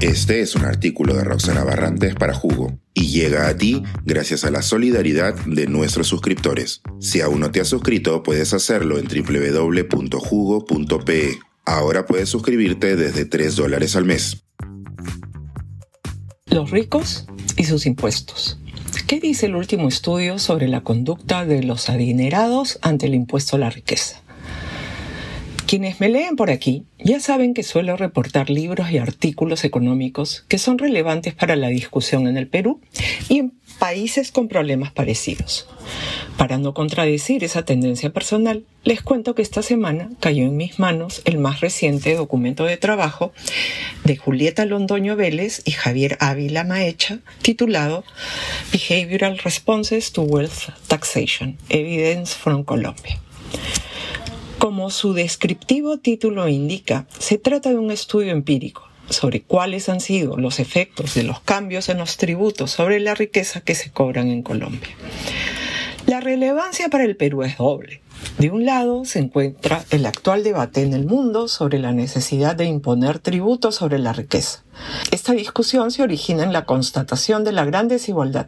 Este es un artículo de Roxana Barrantes para Jugo y llega a ti gracias a la solidaridad de nuestros suscriptores. Si aún no te has suscrito, puedes hacerlo en www.jugo.pe. Ahora puedes suscribirte desde 3 dólares al mes. Los ricos y sus impuestos. ¿Qué dice el último estudio sobre la conducta de los adinerados ante el impuesto a la riqueza? Quienes me leen por aquí ya saben que suelo reportar libros y artículos económicos que son relevantes para la discusión en el Perú y en países con problemas parecidos. Para no contradecir esa tendencia personal, les cuento que esta semana cayó en mis manos el más reciente documento de trabajo de Julieta Londoño Vélez y Javier Ávila Maecha, titulado Behavioral Responses to Wealth Taxation, Evidence from Colombia. Como su descriptivo título indica, se trata de un estudio empírico sobre cuáles han sido los efectos de los cambios en los tributos sobre la riqueza que se cobran en Colombia. La relevancia para el Perú es doble. De un lado se encuentra el actual debate en el mundo sobre la necesidad de imponer tributos sobre la riqueza. Esta discusión se origina en la constatación de la gran desigualdad,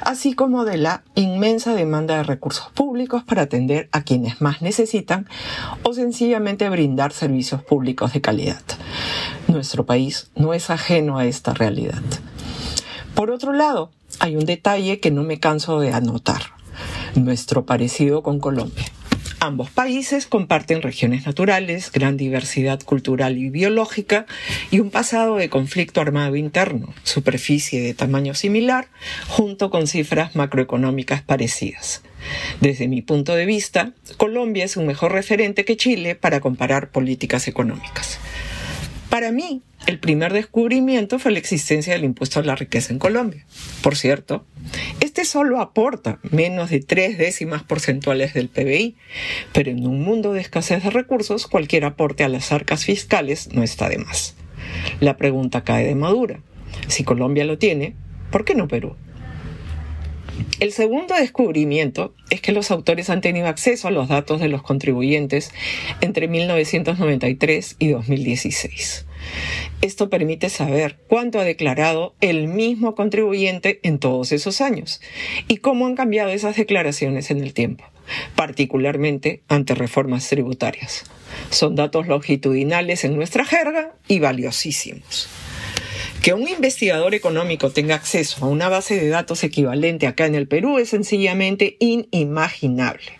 así como de la inmensa demanda de recursos públicos para atender a quienes más necesitan o sencillamente brindar servicios públicos de calidad. Nuestro país no es ajeno a esta realidad. Por otro lado, hay un detalle que no me canso de anotar, nuestro parecido con Colombia. Ambos países comparten regiones naturales, gran diversidad cultural y biológica y un pasado de conflicto armado interno, superficie de tamaño similar, junto con cifras macroeconómicas parecidas. Desde mi punto de vista, Colombia es un mejor referente que Chile para comparar políticas económicas. Para mí, el primer descubrimiento fue la existencia del impuesto a la riqueza en Colombia. Por cierto, este solo aporta menos de tres décimas porcentuales del PBI, pero en un mundo de escasez de recursos, cualquier aporte a las arcas fiscales no está de más. La pregunta cae de madura. Si Colombia lo tiene, ¿por qué no Perú? El segundo descubrimiento es que los autores han tenido acceso a los datos de los contribuyentes entre 1993 y 2016. Esto permite saber cuánto ha declarado el mismo contribuyente en todos esos años y cómo han cambiado esas declaraciones en el tiempo, particularmente ante reformas tributarias. Son datos longitudinales en nuestra jerga y valiosísimos. Que un investigador económico tenga acceso a una base de datos equivalente acá en el Perú es sencillamente inimaginable.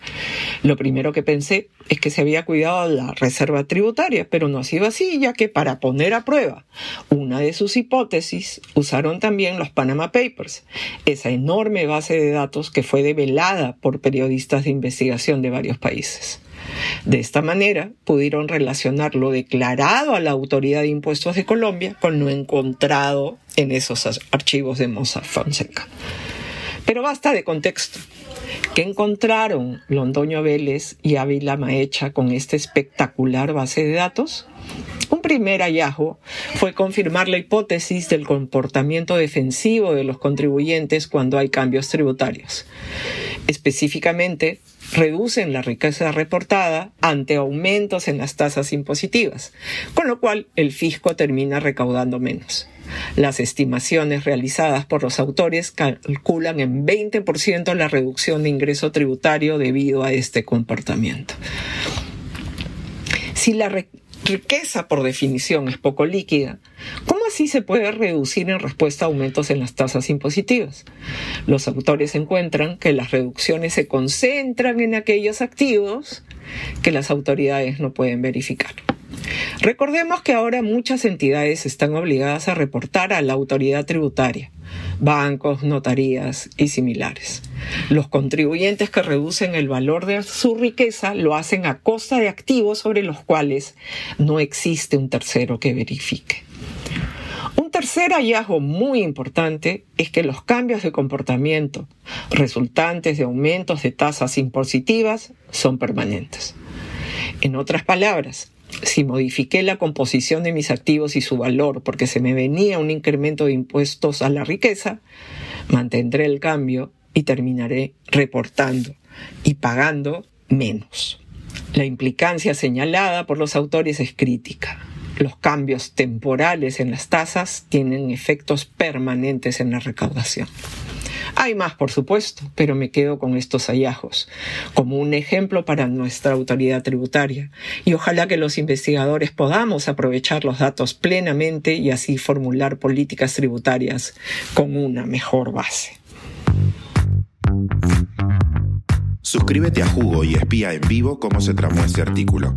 Lo primero que pensé es que se había cuidado la reserva tributaria, pero no ha sido así, ya que para poner a prueba una de sus hipótesis usaron también los Panama Papers, esa enorme base de datos que fue develada por periodistas de investigación de varios países. De esta manera pudieron relacionar lo declarado a la Autoridad de Impuestos de Colombia con lo encontrado en esos archivos de Mossack Fonseca. Pero basta de contexto. ¿Qué encontraron Londoño Vélez y Ávila Maecha con esta espectacular base de datos? Un primer hallazgo fue confirmar la hipótesis del comportamiento defensivo de los contribuyentes cuando hay cambios tributarios. Específicamente, reducen la riqueza reportada ante aumentos en las tasas impositivas, con lo cual el fisco termina recaudando menos. Las estimaciones realizadas por los autores calculan en 20% la reducción de ingreso tributario debido a este comportamiento. Si la riqueza por definición es poco líquida, ¿cómo así se puede reducir en respuesta a aumentos en las tasas impositivas? Los autores encuentran que las reducciones se concentran en aquellos activos que las autoridades no pueden verificar. Recordemos que ahora muchas entidades están obligadas a reportar a la autoridad tributaria, bancos, notarías y similares. Los contribuyentes que reducen el valor de su riqueza lo hacen a costa de activos sobre los cuales no existe un tercero que verifique. Un tercer hallazgo muy importante es que los cambios de comportamiento resultantes de aumentos de tasas impositivas son permanentes. En otras palabras, si modifiqué la composición de mis activos y su valor porque se me venía un incremento de impuestos a la riqueza, mantendré el cambio y terminaré reportando y pagando menos. La implicancia señalada por los autores es crítica. los cambios temporales en las tasas tienen efectos permanentes en la recaudación. Hay más, por supuesto, pero me quedo con estos hallazgos como un ejemplo para nuestra autoridad tributaria y ojalá que los investigadores podamos aprovechar los datos plenamente y así formular políticas tributarias con una mejor base. Suscríbete a Jugo y espía en vivo cómo se tramó este artículo.